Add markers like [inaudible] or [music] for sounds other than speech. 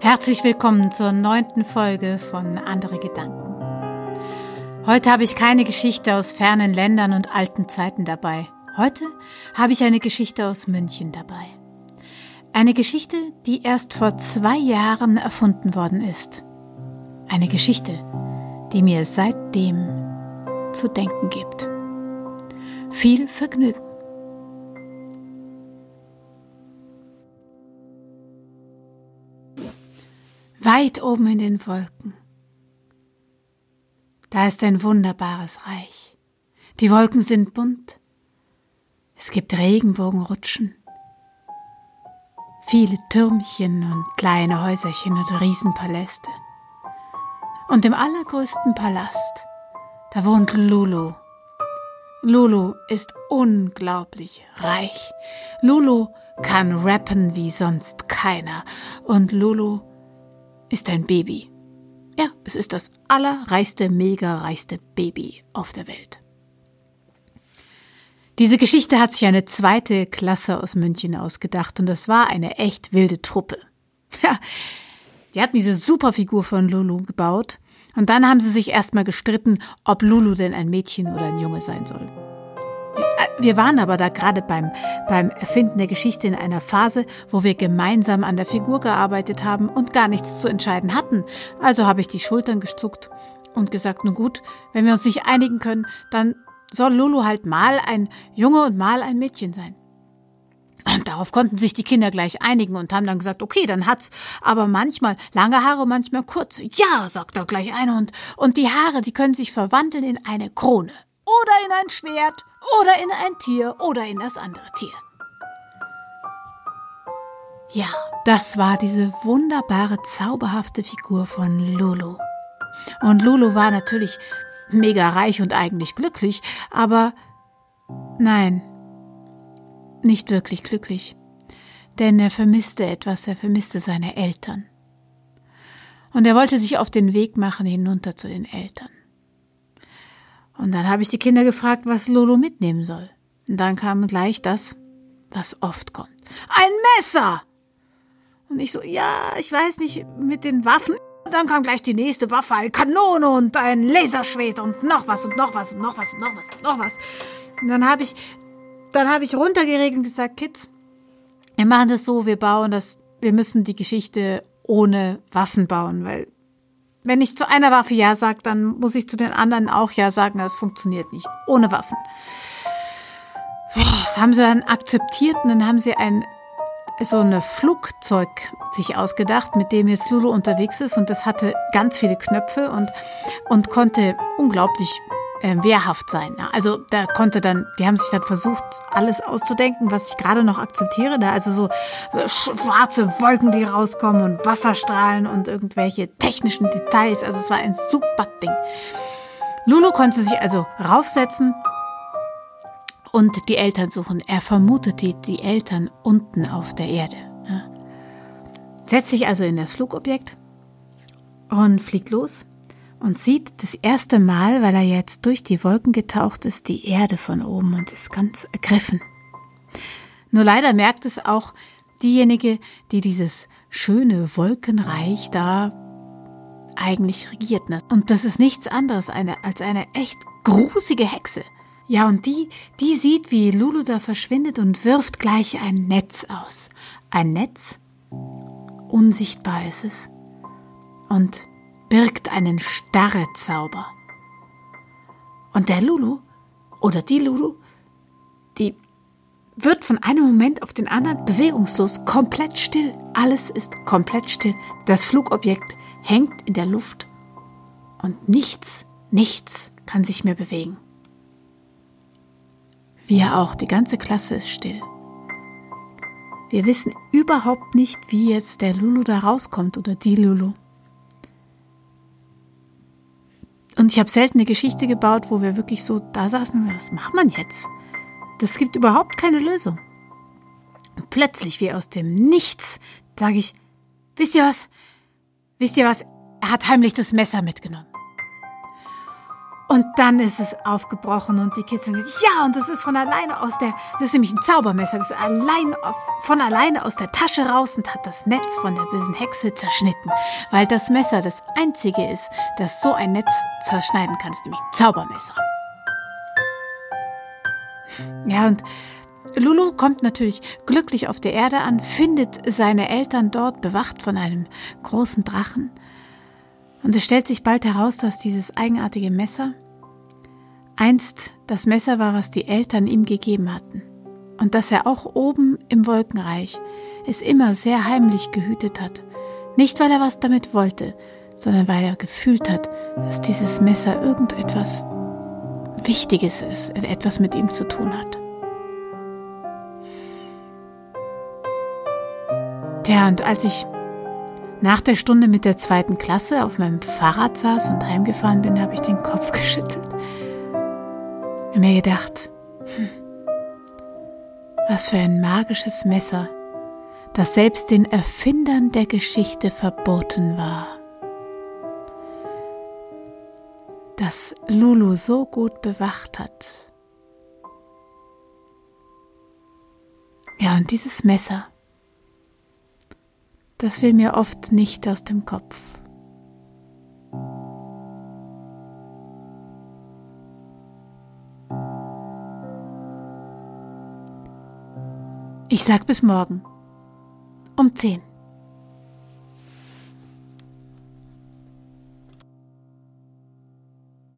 Herzlich willkommen zur neunten Folge von Andere Gedanken. Heute habe ich keine Geschichte aus fernen Ländern und alten Zeiten dabei. Heute habe ich eine Geschichte aus München dabei. Eine Geschichte, die erst vor zwei Jahren erfunden worden ist. Eine Geschichte, die mir seitdem zu denken gibt. Viel Vergnügen. Weit oben in den Wolken. Da ist ein wunderbares Reich. Die Wolken sind bunt. Es gibt Regenbogenrutschen, viele Türmchen und kleine Häuserchen und Riesenpaläste. Und im allergrößten Palast, da wohnt Lulu. Lulu ist unglaublich reich. Lulu kann rappen wie sonst keiner. Und Lulu ist ein Baby. Ja, es ist das allerreichste, mega reichste Baby auf der Welt. Diese Geschichte hat sich eine zweite Klasse aus München ausgedacht und das war eine echt wilde Truppe. [laughs] Ja, die hatten diese Superfigur von Lulu gebaut und dann haben sie sich erstmal gestritten, ob Lulu denn ein Mädchen oder ein Junge sein soll. Wir waren aber da gerade beim, beim Erfinden der Geschichte in einer Phase, wo wir gemeinsam an der Figur gearbeitet haben und gar nichts zu entscheiden hatten. Also habe ich die Schultern gezuckt und gesagt, nun gut, wenn wir uns nicht einigen können, dann soll Lulu halt mal ein Junge und mal ein Mädchen sein. Und darauf konnten sich die Kinder gleich einigen und haben dann gesagt, okay, dann hat's aber manchmal lange Haare, manchmal kurze. Ja, sagt da gleich einer und, und die Haare, die können sich verwandeln in eine Krone oder in ein Schwert oder in ein Tier oder in das andere Tier. Ja, das war diese wunderbare, zauberhafte Figur von Lulu. Und Lulu war natürlich mega reich und eigentlich glücklich, aber nein, nicht wirklich glücklich. Denn er vermisste etwas, er vermisste seine Eltern. Und er wollte sich auf den Weg machen hinunter zu den Eltern. Und dann habe ich die Kinder gefragt, was Lolo mitnehmen soll. Und dann kam gleich das, was oft kommt. Ein Messer! Und ich so, ja, ich weiß nicht, mit den Waffen. Und dann kam gleich die nächste Waffe, eine Kanone und ein Laserschwert und noch was und noch was und noch was und noch was und noch was. Und dann habe ich, dann habe ich runtergeregelt und gesagt, Kids, wir machen das so, wir bauen das, wir müssen die Geschichte ohne Waffen bauen, weil wenn ich zu einer Waffe Ja sage, dann muss ich zu den anderen auch Ja sagen. Das funktioniert nicht. Ohne Waffen. Das haben sie dann akzeptiert und dann haben sie ein so ein Flugzeug sich ausgedacht, mit dem jetzt Lulu unterwegs ist und das hatte ganz viele Knöpfe und, und konnte unglaublich äh, wehrhaft sein. Also da konnte dann, die haben sich dann versucht, alles auszudenken, was ich gerade noch akzeptiere. Da also so äh, schwarze Wolken, die rauskommen und Wasserstrahlen und irgendwelche technischen Details. Also es war ein super Ding. Lulu konnte sich also raufsetzen und die Eltern suchen. Er vermutete die Eltern unten auf der Erde. Setzt sich also in das Flugobjekt und fliegt los und sieht das erste Mal, weil er jetzt durch die Wolken getaucht ist, die Erde von oben und ist ganz ergriffen. Nur leider merkt es auch diejenige, die dieses schöne Wolkenreich da eigentlich regiert. Ne? Und das ist nichts anderes als eine echt grusige Hexe. Ja, und die, die sieht, wie Lulu da verschwindet und wirft gleich ein Netz aus. Ein Netz, unsichtbar ist es. Und birgt einen Starrezauber. Und der Lulu oder die Lulu, die wird von einem Moment auf den anderen bewegungslos, komplett still. Alles ist komplett still. Das Flugobjekt hängt in der Luft und nichts, nichts kann sich mehr bewegen. Wir auch, die ganze Klasse ist still. Wir wissen überhaupt nicht, wie jetzt der Lulu da rauskommt oder die Lulu. Und ich habe selten eine Geschichte gebaut, wo wir wirklich so da saßen und sagen, was macht man jetzt? Das gibt überhaupt keine Lösung. Und plötzlich, wie aus dem Nichts, sage ich, wisst ihr was? Wisst ihr was? Er hat heimlich das Messer mitgenommen. Und dann ist es aufgebrochen und die Kids sagen, ja, und das ist von alleine aus der, das ist nämlich ein Zaubermesser, das ist allein von alleine aus der Tasche raus und hat das Netz von der bösen Hexe zerschnitten. Weil das Messer das einzige ist, das so ein Netz zerschneiden kann, ist nämlich ein Zaubermesser. Ja, und Lulu kommt natürlich glücklich auf der Erde an, findet seine Eltern dort bewacht von einem großen Drachen. Und es stellt sich bald heraus, dass dieses eigenartige Messer einst das Messer war, was die Eltern ihm gegeben hatten. Und dass er auch oben im Wolkenreich es immer sehr heimlich gehütet hat. Nicht, weil er was damit wollte, sondern weil er gefühlt hat, dass dieses Messer irgendetwas Wichtiges ist, etwas mit ihm zu tun hat. Tja, und als ich nach der Stunde mit der zweiten Klasse auf meinem Fahrrad saß und heimgefahren bin, habe ich den Kopf [laughs] geschüttelt. Und mir gedacht, hm, was für ein magisches Messer, das selbst den Erfindern der Geschichte verboten war. Das Lulu so gut bewacht hat. Ja, und dieses Messer, das will mir oft nicht aus dem Kopf. Ich sag bis morgen um 10.